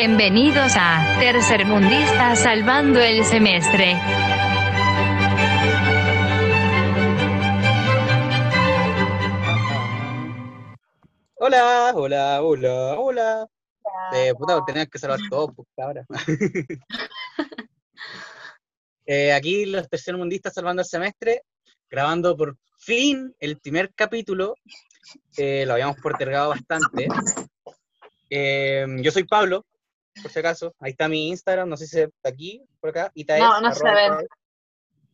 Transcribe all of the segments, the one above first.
Bienvenidos a Tercermundista Salvando el Semestre. Hola, hola, hola, hola. Eh, puta, tenías que salvar todo, pues, ahora. Eh, aquí los tercermundistas salvando el semestre, grabando por fin el primer capítulo. Eh, lo habíamos postergado bastante. Eh, yo soy Pablo, por si acaso. Ahí está mi Instagram, no sé si está aquí, por acá. Itaes, No, no se arroba ven. Itaes.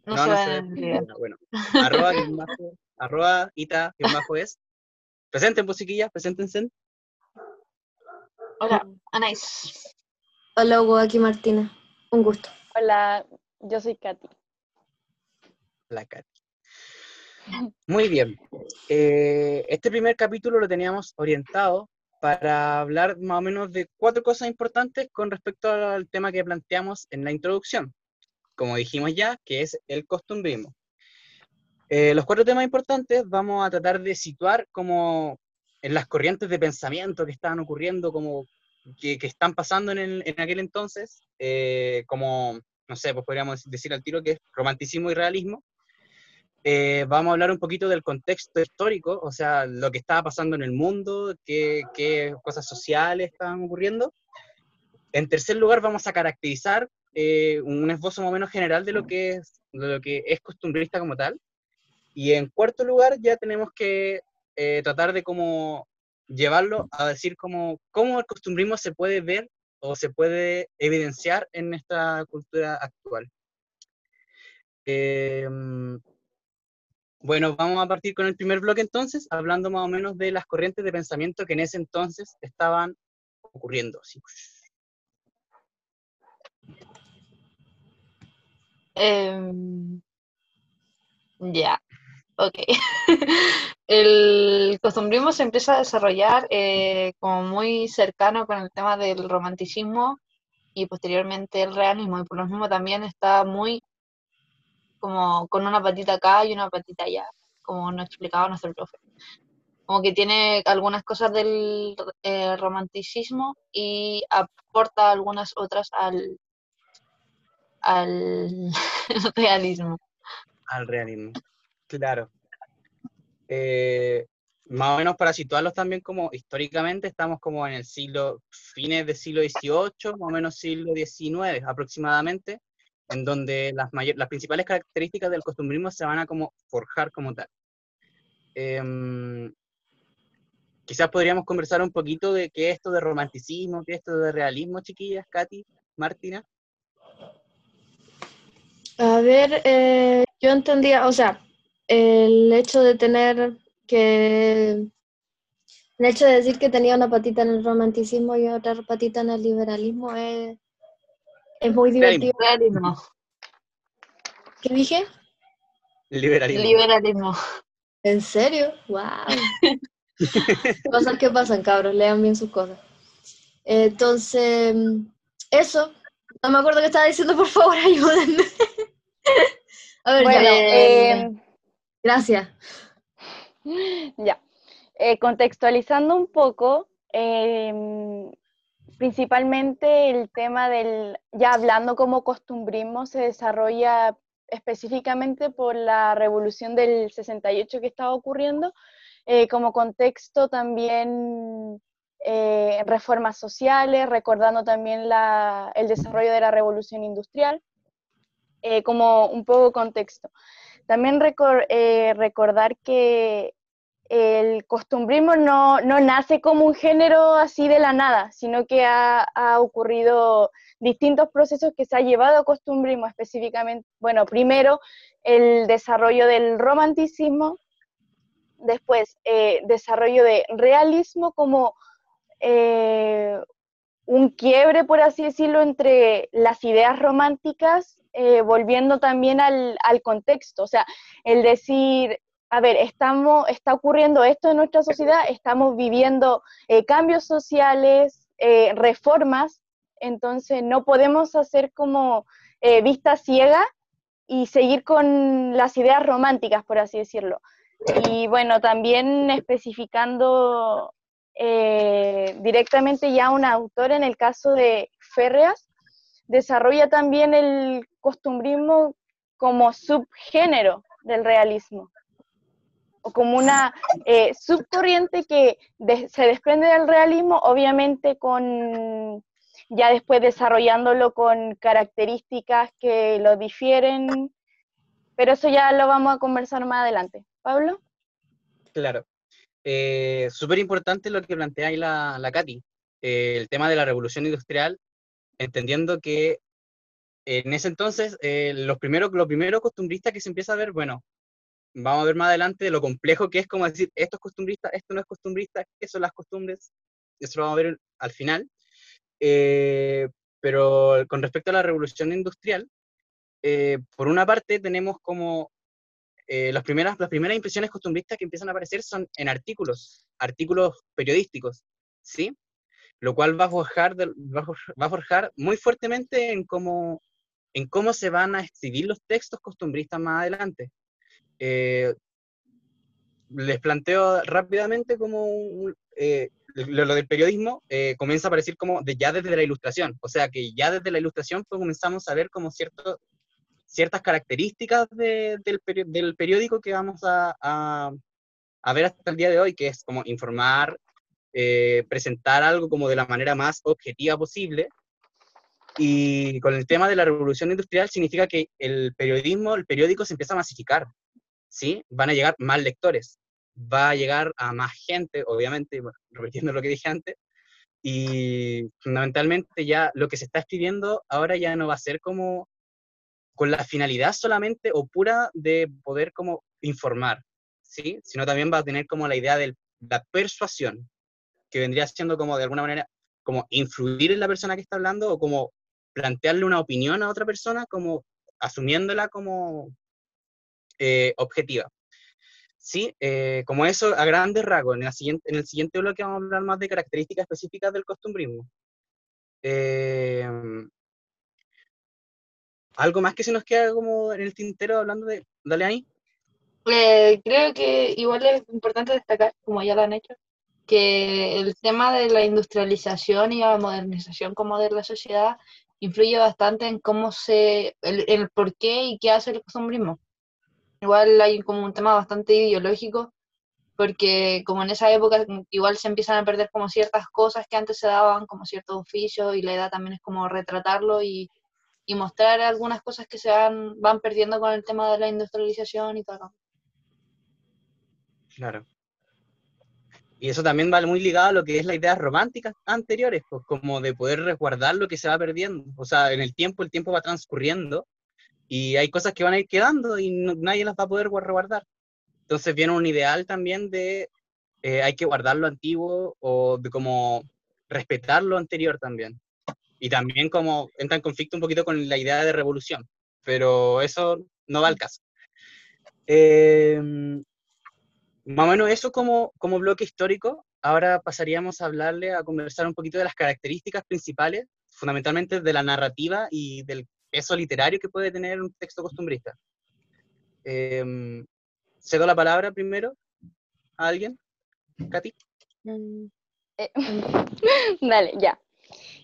No, No, se no ven se en el ve. video. Bueno, bueno. arroba, bajo- arroba ita, guion bajo es. Presenten, pues, chiquillas, preséntense. Hola, Anais. Hola, Hugo, aquí Martina. Un gusto. Hola, yo soy Katy. La Katy. Muy bien. Eh, este primer capítulo lo teníamos orientado para hablar más o menos de cuatro cosas importantes con respecto al tema que planteamos en la introducción. Como dijimos ya, que es el costumbrismo. Eh, los cuatro temas importantes vamos a tratar de situar como en las corrientes de pensamiento que estaban ocurriendo, como que, que están pasando en, el- en aquel entonces, eh, como, no sé, pues podríamos decir al tiro que es romanticismo y realismo. Eh, vamos a hablar un poquito del contexto histórico, o sea, lo que estaba pasando en el mundo, qué, qué cosas sociales estaban ocurriendo. En tercer lugar, vamos a caracterizar eh, un esbozo más o menos general de lo que es, de lo que es costumbrista como tal. Y en cuarto lugar, ya tenemos que eh, tratar de cómo llevarlo a decir cómo, cómo el costumbrismo se puede ver o se puede evidenciar en esta cultura actual. Em, bueno, vamos a partir con el primer bloque entonces, hablando más o menos de las corrientes de pensamiento que en ese entonces estaban ocurriendo. Em, ya, ok. El costumbrismo se empieza a desarrollar eh, como muy cercano con el tema del romanticismo y posteriormente el realismo, y por lo mismo también está muy como con una patita acá y una patita allá, como nos explicaba nuestro profe. Como que tiene algunas cosas del eh, romanticismo y aporta algunas otras al, al realismo. al realismo. Claro. Eh, más o menos para situarlos también como históricamente, estamos como en el siglo, fines del siglo XVIII, más o menos siglo XIX aproximadamente, en donde las, las principales características del costumbrismo se van a como forjar como tal. Em, quizás podríamos conversar un poquito de qué es esto de romanticismo, qué es esto de realismo, chiquillas, Katy, Martina. A ver, eh, yo entendía, o sea, el hecho de tener que, el hecho de decir que tenía una patita en el romanticismo y otra patita en el liberalismo es, es muy divertido. Realismo. ¿Qué dije? Liberalismo. Liberalismo. ¿En serio? ¡Wow! Cosas que pasan, cabros, lean bien sus cosas. Entonces, eso. No me acuerdo qué estaba diciendo, por favor, ayúdenme. A ver, Bueno, ya. eh, Gracias. ya. Eh, contextualizando un poco, em, principalmente el tema del, ya hablando como costumbrismo, se desarrolla específicamente por la revolución del 68 que estaba ocurriendo, eh, como contexto también eh, reformas sociales, recordando también la- el desarrollo de la revolución industrial, eh, como un poco contexto. También recor- eh, recordar que el costumbrismo no, no nace como un género así de la nada, sino que ha, ha ocurrido distintos procesos que se ha llevado a costumbrismo específicamente. Bueno, primero el desarrollo del romanticismo, después eh, desarrollo de realismo como eh, un quiebre, por así decirlo, entre las ideas románticas, eh, volviendo también al, al contexto, o sea, el decir, a ver, estamos, está ocurriendo esto en nuestra sociedad, estamos viviendo eh, cambios sociales, eh, reformas, entonces no podemos hacer como eh, vista ciega y seguir con las ideas románticas, por así decirlo. Y bueno, también especificando directamente ya un autor, en el caso de Férreas, desarrolla también el costumbrismo como subgénero del realismo, o como una eh, subcorriente que se desprende del realismo, obviamente con ya después desarrollándolo con características que lo difieren, pero eso ya lo vamos a conversar más adelante. Pablo. Claro. Eh, Súper importante lo que plantea ahí la, Katy, eh, el tema de la revolución industrial, entendiendo que en ese entonces eh, los primeros lo primero costumbristas que se empieza a ver, bueno, vamos a ver más adelante lo complejo que es como decir, esto es costumbrista, esto no es costumbrista, qué son las costumbres, eso lo vamos a ver al final. Eh, pero con respecto a la revolución industrial, por una parte tenemos como eh, las, primeras, las primeras impresiones costumbristas que empiezan a aparecer son en artículos, artículos periodísticos, ¿sí? Lo cual va a forjar, va a forjar muy fuertemente en cómo, en cómo se van a escribir los textos costumbristas más adelante. Eh, les planteo rápidamente como eh, lo, del periodismo comienza a aparecer como de, ya desde la ilustración, o sea que ya desde la ilustración pues comenzamos a ver como ciertas características del, periódico que vamos a, ver hasta el día de hoy, que es como informar, eh, presentar algo como de la manera más objetiva posible. Y con el tema de la revolución industrial significa que el periodismo, el periódico se empieza a masificar, ¿sí? Van a llegar más lectores, va a llegar a más gente, obviamente, repitiendo lo que dije antes, y fundamentalmente ya lo que se está escribiendo ahora ya no va a ser como con la finalidad solamente o pura de poder como informar, ¿sí? Sino también va a tener como la idea de la persuasión, que vendría siendo como de alguna manera como influir en la persona que está hablando o como plantearle una opinión a otra persona como asumiéndola como eh, objetiva. Sí, eh, como eso a grandes rasgos. En, el siguiente, en el siguiente bloque vamos a hablar más de características específicas del costumbrismo. Eh, ¿Algo más que se nos queda como en el tintero hablando de... Dale ahí. Eh, creo que igual es importante destacar, como ya lo han hecho, que el tema de la industrialización y la modernización como de la sociedad influye bastante en cómo se, el, el por qué y qué hace el costumbrismo. Igual hay como un tema bastante ideológico, porque como en esa época igual se empiezan a perder como ciertas cosas que antes se daban, como ciertos oficios, y la edad también es como retratarlo y y mostrar algunas cosas que se van, van perdiendo con el tema de la industrialización y todo. Claro. Y eso también va muy ligado a lo que es las ideas románticas anteriores, pues como de poder resguardar lo que se va perdiendo. O sea, en el tiempo, el tiempo va transcurriendo y hay cosas que van a ir quedando y nadie las va a poder resguardar. Entonces viene un ideal también de eh, hay que guardar lo antiguo o de como respetar lo anterior también y también como entra en conflicto un poquito con la idea de revolución, pero eso no va al caso. Eh, más o menos eso como, como bloque histórico. Ahora pasaríamos a hablarle, a conversar un poquito de las características principales, fundamentalmente de la narrativa y del peso literario que puede tener un texto costumbrista. Eh, cedo la palabra primero a alguien. Katy. Mm, eh, dale, ya.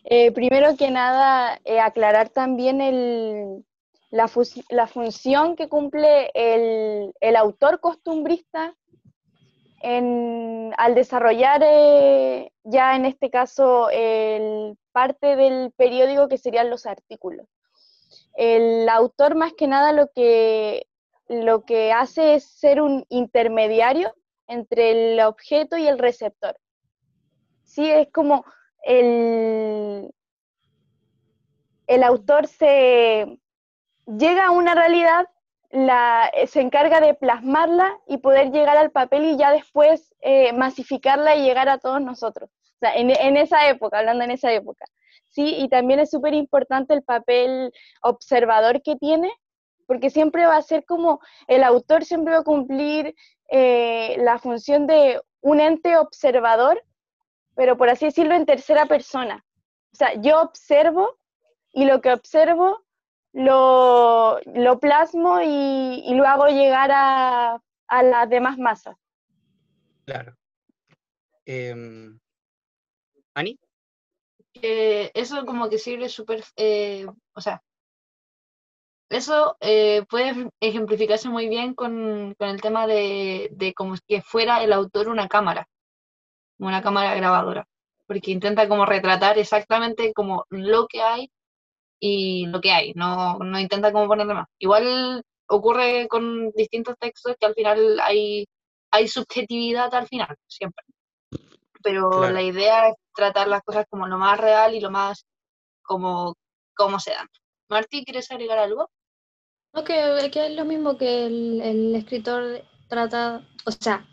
Eh, primero que nada, eh, aclarar también la, función que cumple el, autor costumbrista al desarrollar ya en este caso el, parte del periódico que serían los artículos. El autor más que nada lo que, lo que hace es ser un intermediario entre el objeto y el receptor. Sí, es como el, el autor se llega a una realidad, la, se encarga de plasmarla y poder llegar al papel y ya después eh, masificarla y llegar a todos nosotros. O sea, en esa época, hablando en esa época. Sí, y también es súper importante el papel observador que tiene, porque siempre va a ser como el autor siempre va a cumplir eh, la función de un ente observador pero por así decirlo en tercera persona. O sea, yo observo y lo que observo lo, lo plasmo y, lo hago llegar a, a las demás masas. Claro. Em, ¿Ani? Eso como que sirve súper, eh, o sea, eso eh, puede ejemplificarse muy bien con, con el tema de, de como que fuera el autor una cámara, una cámara grabadora, porque intenta como retratar exactamente como lo que hay y lo que hay, no, no intenta como ponerle más. Igual ocurre con distintos textos que al final hay, hay subjetividad al final, siempre. Pero Claro. la idea es tratar las cosas como lo más real y lo más como, como se dan. Martí, ¿quieres agregar algo? No, que, que es lo mismo que el, el escritor trata, o sea,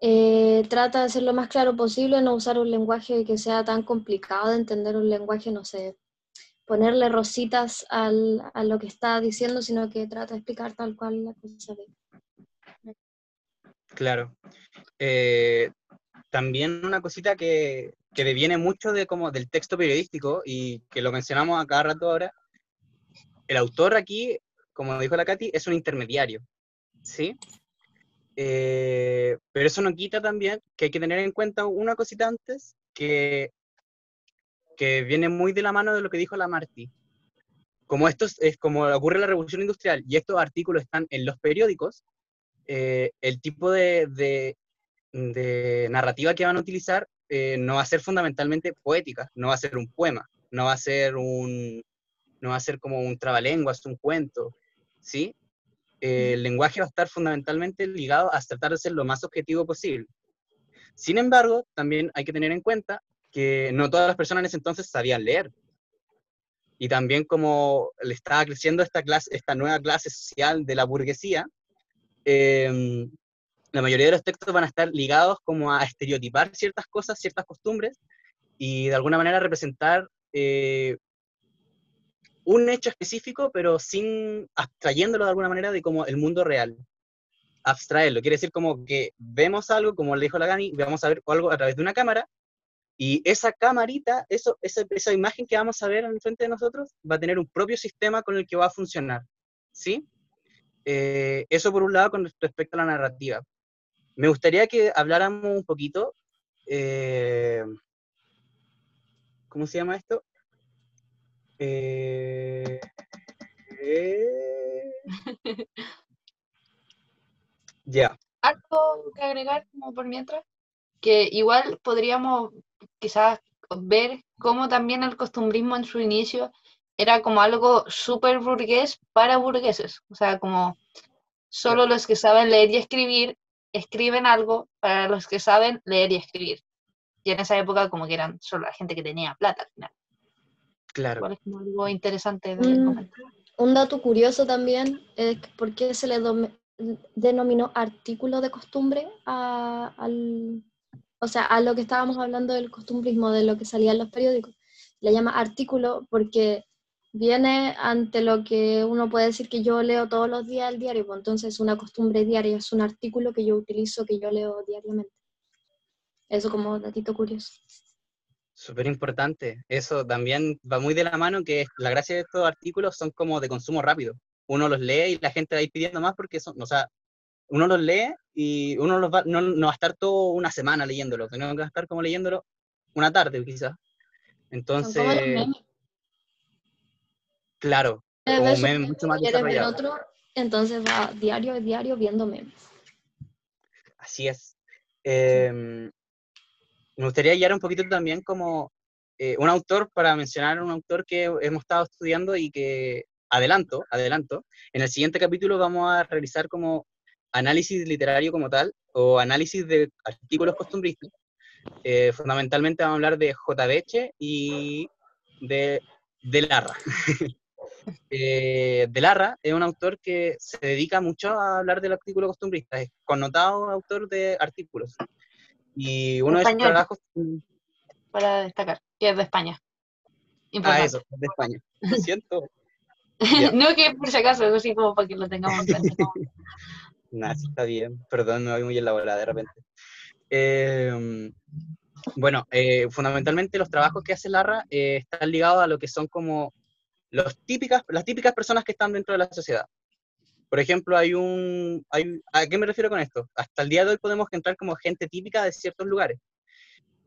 eh, trata de ser lo más claro posible, no usar un lenguaje que sea tan complicado de entender, un lenguaje, no sé, ponerle rositas al, a lo que está diciendo, sino que trata de explicar tal cual la cosa ve. Claro. Eh, también una cosita que, que deviene mucho de como del texto periodístico y que lo mencionamos a cada rato ahora. El autor aquí, como dijo la Katy, es un intermediario, ¿sí? Eh, pero eso no quita también que hay que tener en cuenta una cosita antes que, que viene muy de la mano de lo que dijo la Martí. Como esto es, como ocurre en la revolución industrial y estos artículos están en los periódicos, eh, el tipo de, de narrativa que van a utilizar eh, no va a ser fundamentalmente poética, no va a ser un poema, no va a ser un, no va a ser como un trabalenguas, un cuento, ¿sí? Eh, el lenguaje va a estar fundamentalmente ligado a tratar de ser lo más objetivo posible. Sin embargo, también hay que tener en cuenta que no todas las personas en ese entonces sabían leer. Y también como le estaba creciendo esta, clase, esta nueva clase social de la burguesía, eh, la mayoría de los textos van a estar ligados como a estereotipar ciertas cosas, ciertas costumbres, y de alguna manera representar eh, un hecho específico, pero sin abstrayéndolo de alguna manera de como el mundo real. Abstraerlo, quiere decir como que vemos algo, como le dijo la Gani, vamos a ver algo a través de una cámara, y esa camarita, eso, esa, esa imagen que vamos a ver en frente de nosotros, va a tener un propio sistema con el que va a funcionar. ¿Sí? Eh, eso por un lado con respecto a la narrativa. Me gustaría que habláramos un poquito, eh, ¿cómo se llama esto? Eh, eh, ya, ¿Algo que agregar como por mientras? Que igual podríamos quizás ver cómo también el costumbrismo en su inicio era como algo súper burgués para burgueses. O sea, como solo los que saben leer y escribir escriben algo para los que saben leer y escribir. Y en esa época como que eran solo la gente que tenía plata al final. claro. Igual es como algo interesante de Mm. comentar. Un dato curioso también es por qué se le denominó artículo de costumbre a, al, o sea, a lo que estábamos hablando del costumbrismo, de lo que salía en los periódicos. Le llama artículo porque viene ante lo que uno puede decir que yo leo todos los días el diario, pues entonces una costumbre diaria es un artículo que yo utilizo, que yo leo diariamente. Eso como datito curioso. Súper importante. Eso también va muy de la mano que la gracia de estos artículos son como de consumo rápido. Uno los lee y la gente va a ir pidiendo más porque son, o sea, uno los lee y uno los va, no, no va a estar toda una semana leyéndolo, sino que va a estar como leyéndolo una tarde quizás. Entonces. Claro, Eh, un meme mucho más desarrollado. otro, entonces va diario, diario viendo memes. Así es. Em, me gustaría guiar un poquito también como eh, un autor, para mencionar un autor que hemos estado estudiando y que adelanto, adelanto, en el siguiente capítulo vamos a realizar como análisis literario como tal, o análisis de artículos costumbristas. Eh, fundamentalmente vamos a hablar de J. Beche y de, de Larra. Eh, de Larra es un autor que se dedica mucho a hablar del artículo costumbrista, es connotado autor de artículos. Y uno de sus trabajos... Para destacar, que es de España. Ah, Importante. eso, es de España. Lo siento. No que por si acaso, así como para que lo tengamos en cuenta. sí está bien. Perdón, me voy muy elaborada de repente. Eh, bueno, eh, fundamentalmente los trabajos que hace Larra eh, están ligados a lo que son como los típicas, las típicas personas que están dentro de la sociedad. Por ejemplo, hay un... Hay, ¿A qué me refiero con esto? Hasta el día de hoy podemos encontrar como gente típica de ciertos lugares.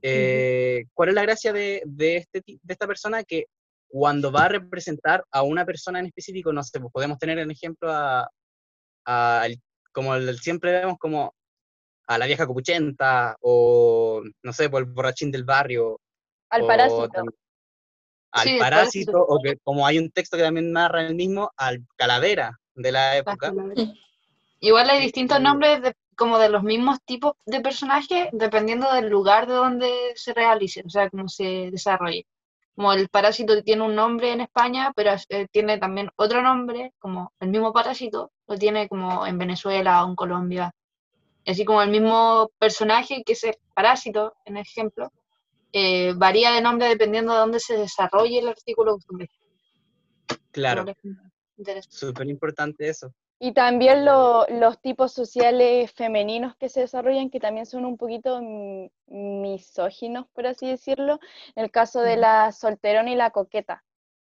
Eh, ¿Cuál es la gracia de, de, este, de esta persona? Que cuando va a representar a una persona en específico, no sé, pues podemos tener el ejemplo a, a el- como el- siempre vemos como a la vieja copuchenta o, no sé, por el borrachín del barrio. Al o parásito. Al Sí, parásito, parásito. o que como hay un texto que también narra el mismo, al calavera de la época. Igual hay distintos Eh, nombres de, como de los mismos tipos de personajes dependiendo del lugar de donde se realice, o sea, cómo se desarrolle. Como el parásito tiene un nombre en España, pero eh, tiene también otro nombre, como el mismo parásito, lo tiene como en Venezuela o en Colombia. Así como el mismo personaje que es el parásito, en ejemplo, eh, varía de nombre dependiendo de dónde se desarrolle el artículo costumbre. Claro, súper importante eso. Y también lo- los tipos sociales femeninos que se desarrollan, que también son un poquito misóginos, por así decirlo. En el caso de la solterona y la coqueta,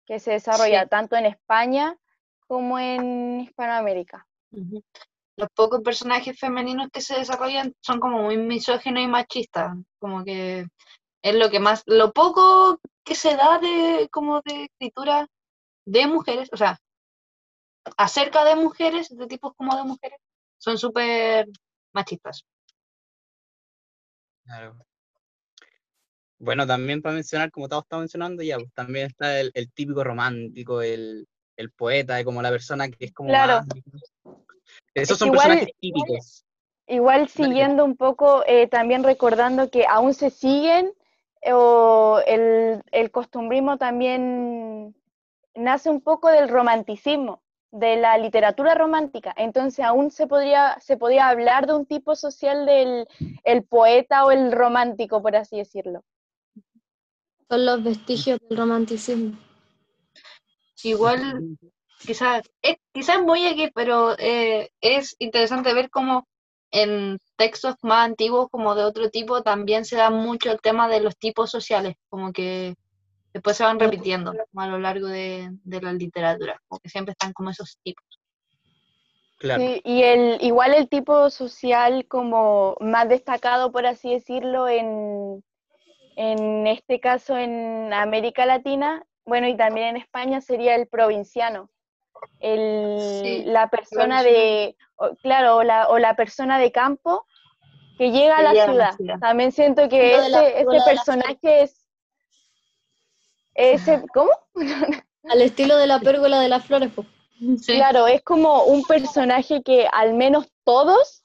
que se desarrolla Sí. tanto en España como en Hispanoamérica. Los pocos personajes femeninos que se desarrollan son como muy misóginos y machistas, como que es lo que más, lo poco que se da de como de escritura de mujeres, o sea, acerca de mujeres, de tipos como de mujeres, son súper machistas. Claro. Bueno, también para mencionar, como todos estamos mencionando, ya, pues, también está el, el típico romántico, el, el poeta, como la persona que es como Claro. más- Esos Es son igual- personajes típicos. Igual siguiendo un poco, eh, también recordando que aún se siguen, o el, el costumbrismo también nace un poco del romanticismo, de la literatura romántica. Entonces aún se podría, se podía hablar de un tipo social del el poeta o el romántico, por así decirlo. Son los vestigios del romanticismo. Igual, quizás, es, quizás muy aquí, pero eh, es interesante ver cómo en textos más antiguos como de otro tipo también se da mucho el tema de los tipos sociales, como que después se van repitiendo a lo largo de, de la literatura, como que siempre están como esos tipos. Claro. Sí, y el, igual el tipo social como más destacado, por así decirlo, en, en este caso en América Latina, bueno, y también en España sería el provinciano. El, Sí, la persona de, o- claro, o la, o la persona de campo que llega a la llega a la ciudad. También siento que la ese, ese personaje es, ese, ¿cómo? Al estilo de la pérgola de las flores, pues. Sí, Claro, es como un personaje que al menos todos,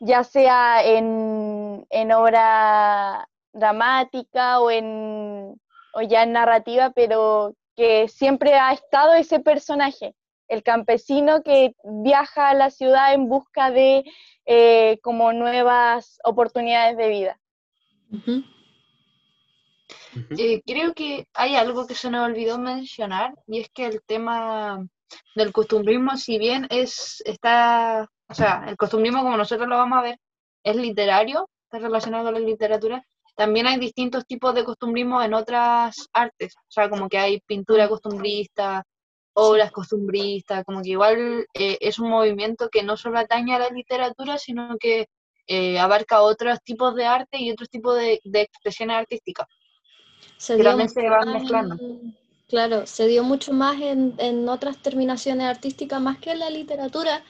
ya sea en, en obra dramática o, en, o ya en narrativa, pero que siempre ha estado ese personaje, el campesino que viaja a la ciudad en busca de eh, como nuevas oportunidades de vida. Eh, creo que hay algo que se nos olvidó mencionar y es que el tema del costumbrismo, si bien es está, o sea, el costumbrismo como nosotros lo vamos a ver, es literario, está relacionado con la literatura, también hay distintos tipos de costumbrismo en otras artes, o sea, como que hay pintura costumbrista, obras costumbristas, como que igual eh, es un movimiento que no solo atañe a la literatura, sino que eh, abarca otros tipos de arte y otros tipos de, de expresiones artísticas. Se que dio también se van mezclando. en- claro, se dio mucho más en, en otras terminaciones artísticas, más que en la literatura,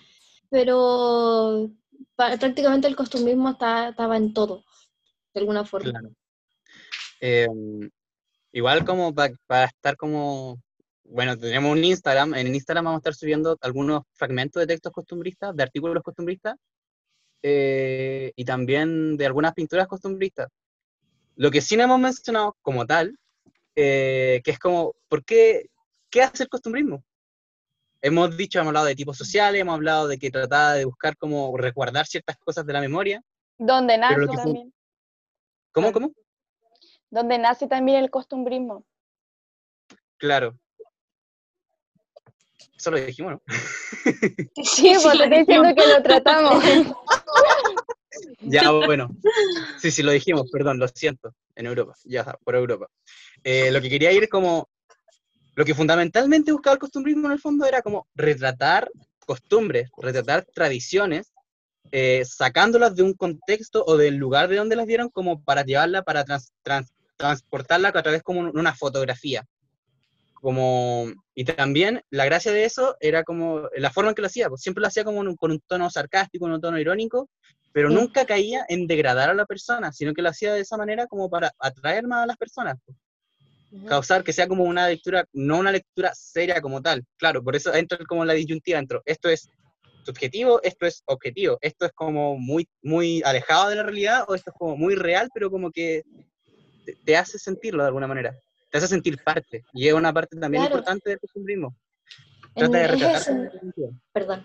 pero prácticamente el costumbrismo está- estaba en todo, de alguna forma. Claro. Em, igual como pa- para estar como, bueno, tenemos un Instagram, en Instagram vamos a estar subiendo algunos fragmentos de textos costumbristas, de artículos costumbristas, eh, y también de algunas pinturas costumbristas. Lo que sí no hemos mencionado como tal, eh, que es como, ¿por qué, qué hace el costumbrismo? Hemos dicho, hemos hablado de tipos sociales, hemos hablado de que trataba de buscar como resguardar ciertas cosas de la memoria. Donde nace también, ¿Cómo, cómo? donde nace también el costumbrismo. Claro. Eso lo dijimos, ¿no? Sí, sí, porque lo estoy diciendo que lo tratamos. Ya, bueno. Sí, sí, lo dijimos, perdón, lo siento. En Europa, ya, por Europa. Eh, lo que quería ir como. Lo que fundamentalmente buscaba el costumbrismo en el fondo era como retratar costumbres, retratar tradiciones eh, sacándolas de un contexto o del lugar de donde las dieron como para llevarla, para trans- trans- transportarla a través como un- una fotografía. Como, y también la gracia de eso era como la forma en que lo hacía, pues siempre lo hacía como un- con un tono sarcástico, un tono irónico, pero Sí. nunca caía en degradar a la persona, sino que lo hacía de esa manera como para atraer más a las personas, pues, causar que sea como una lectura, no una lectura seria como tal. Claro, por eso entra como la disyuntiva dentro. Esto es subjetivo, esto es objetivo, esto es como muy, muy alejado de la realidad o esto es como muy real, pero como que te, te hace sentirlo de alguna manera, te hace sentir parte, y es una parte también Claro. importante del costumbrismo. En- Trata de retratar. Perdón.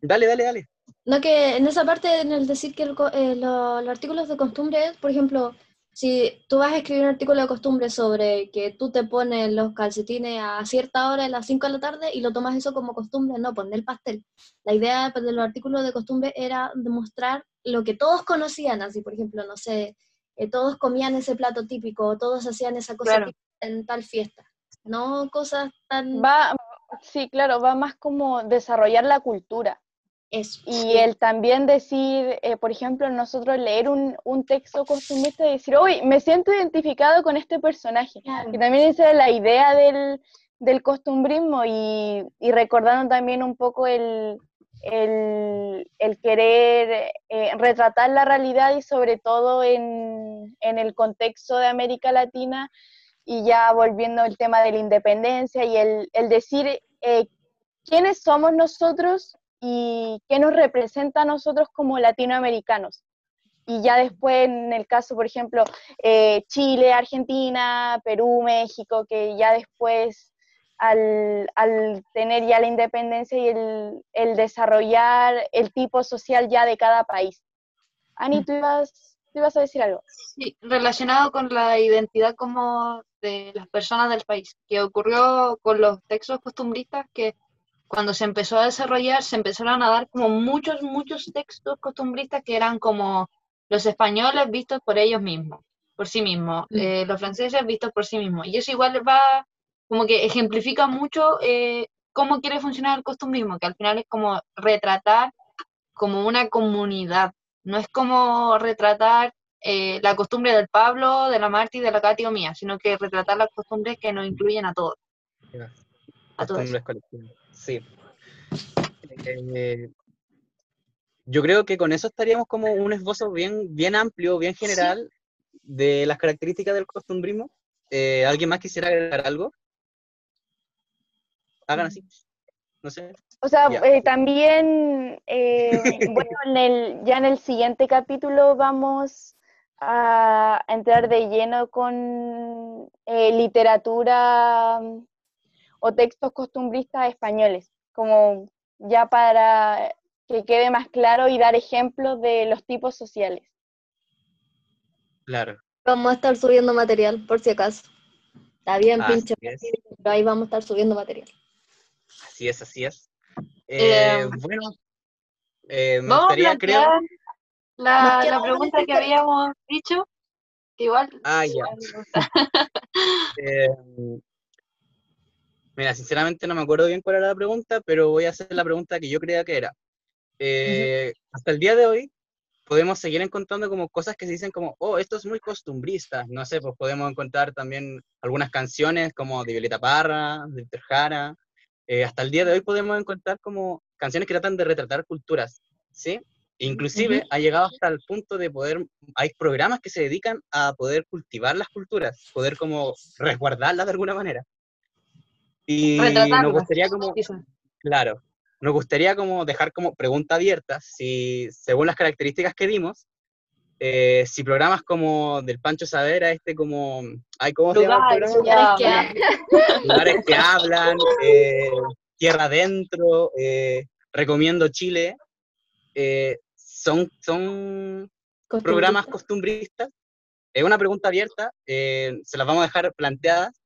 Dale, dale, dale. No, que en esa parte, en el decir que el eh, lo- los artículos de costumbre, por ejemplo, si tú vas a escribir un artículo de costumbre sobre que tú te pones los calcetines a cierta hora, a las 5 de la tarde, y lo tomas eso como costumbre, no, poner el pastel. La idea pues, de los artículos de costumbre era demostrar lo que todos conocían, así, por ejemplo, no sé, eh, todos comían ese plato típico, todos hacían esa cosa Claro. típica en tal fiesta. No cosas tan... Va, sí, claro, va más como desarrollar la cultura. Eso. Y el también decir, eh, por ejemplo, nosotros leer un, un texto costumbrista y decir, hoy me siento identificado con este personaje. Claro. Que también esa es la idea del, del costumbrismo y, y recordando también un poco el, el, el querer eh, retratar la realidad y sobre todo en, en el contexto de América Latina y ya volviendo al tema de la independencia y el, el decir eh, quiénes somos nosotros y qué nos representa a nosotros como latinoamericanos. Y ya después, en el caso, por ejemplo, eh, Chile, Argentina, Perú, México, que ya después, al, al tener ya la independencia y el, el desarrollar el tipo social ya de cada país. Ani, ¿tú ibas, tú ibas a decir algo? Sí, relacionado con la identidad como de las personas del país, que ocurrió con los textos costumbristas que cuando se empezó a desarrollar se empezaron a dar como muchos, muchos textos costumbristas que eran como los españoles vistos por ellos mismos, por sí mismos, Mm. eh, los franceses vistos por sí mismos. Y eso igual va, como que ejemplifica mucho eh, cómo quiere funcionar el costumbrismo, que al final es como retratar como una comunidad, no es como retratar eh, la costumbre del Pablo, de la Marti, de la Katy o mía, sino que retratar las costumbres que nos incluyen a todos. A todos. Sí. Eh, yo creo que con eso estaríamos como un esbozo bien, bien amplio, bien general de las características del costumbrismo. Eh, ¿Alguien más quisiera agregar algo? Hagan así. No sé. O sea, eh, también, eh, bueno, en el, ya en el siguiente capítulo vamos a entrar de lleno con eh, literatura mm, o textos costumbristas españoles, como ya para que quede más claro y dar ejemplos de los tipos sociales. Claro. Vamos a estar subiendo material, por si acaso. Está bien, Así pinche, es. pero ahí vamos a estar subiendo material. Así es, así es. Eh, Eh, bueno, eh, me Vamos a gustaría, creo. La, la pregunta que habíamos dicho, que igual... Ah, ya. Eh, mira, sinceramente no me acuerdo bien cuál era la pregunta, pero voy a hacer la pregunta que yo creía que era. Eh, Hasta el día de hoy podemos seguir encontrando como cosas que se dicen como, oh, esto es muy costumbrista. No sé, pues podemos encontrar también algunas canciones como de Violeta Parra, de Víctor Jara. Eh, hasta el día de hoy podemos encontrar como canciones que tratan de retratar culturas, ¿sí? Inclusive ha llegado hasta el punto de poder, hay programas que se dedican a poder cultivar las culturas, poder como resguardarlas de alguna manera. Y nos gustaría como, claro, nos gustaría como dejar como pregunta abierta, si según las características que dimos, eh, si programas como del Pancho Savera, este como, ay, ¿cómo se llama el Lugares programa? que que hablan. lugares que hablan, eh, tierra adentro, eh, recomiendo Chile, eh, son, son programas costumbristas. Es una pregunta abierta, eh, se las vamos a dejar planteadas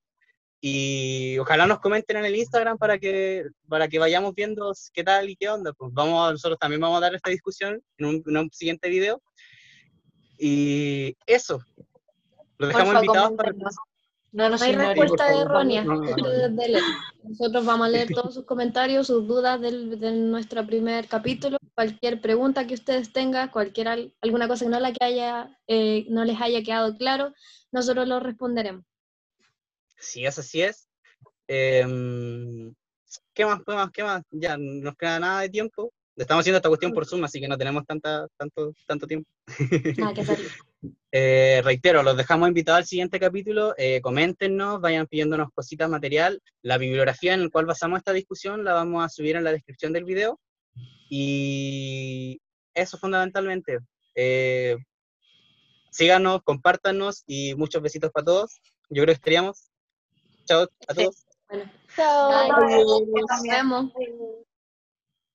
y ojalá nos comenten en el Instagram para que, para que vayamos viendo qué tal y qué onda. Pues vamos, nosotros también vamos a dar esta discusión en un, en un siguiente video. Y eso, los dejamos Porfa, invitados para. No nos No hay respuesta favor. errónea. No, no, no. de. Nosotros vamos a leer todos sus comentarios, sus dudas del, de nuestro primer capítulo. Cualquier pregunta que ustedes tengan, cualquier al- alguna cosa que no, la que haya, eh, no les haya quedado claro, nosotros lo responderemos. Si es así es. Em, ¿Qué más? ¿Qué más? ¿Qué más? Ya no nos queda nada de tiempo. Estamos haciendo esta cuestión por Zoom, así que no tenemos tanta, tanto, tanto tiempo. Nada que hacer. Eh, reitero, los dejamos invitados al siguiente capítulo. Eh, coméntenos, vayan pidiéndonos cositas material. La bibliografía en la cual basamos esta discusión la vamos a subir en la descripción del video. Y eso fundamentalmente. Eh, síganos, compártanos y muchos besitos para todos. Yo creo que estaríamos. Chao a Sí. todos. Bueno, Chao. bye. nos vemos.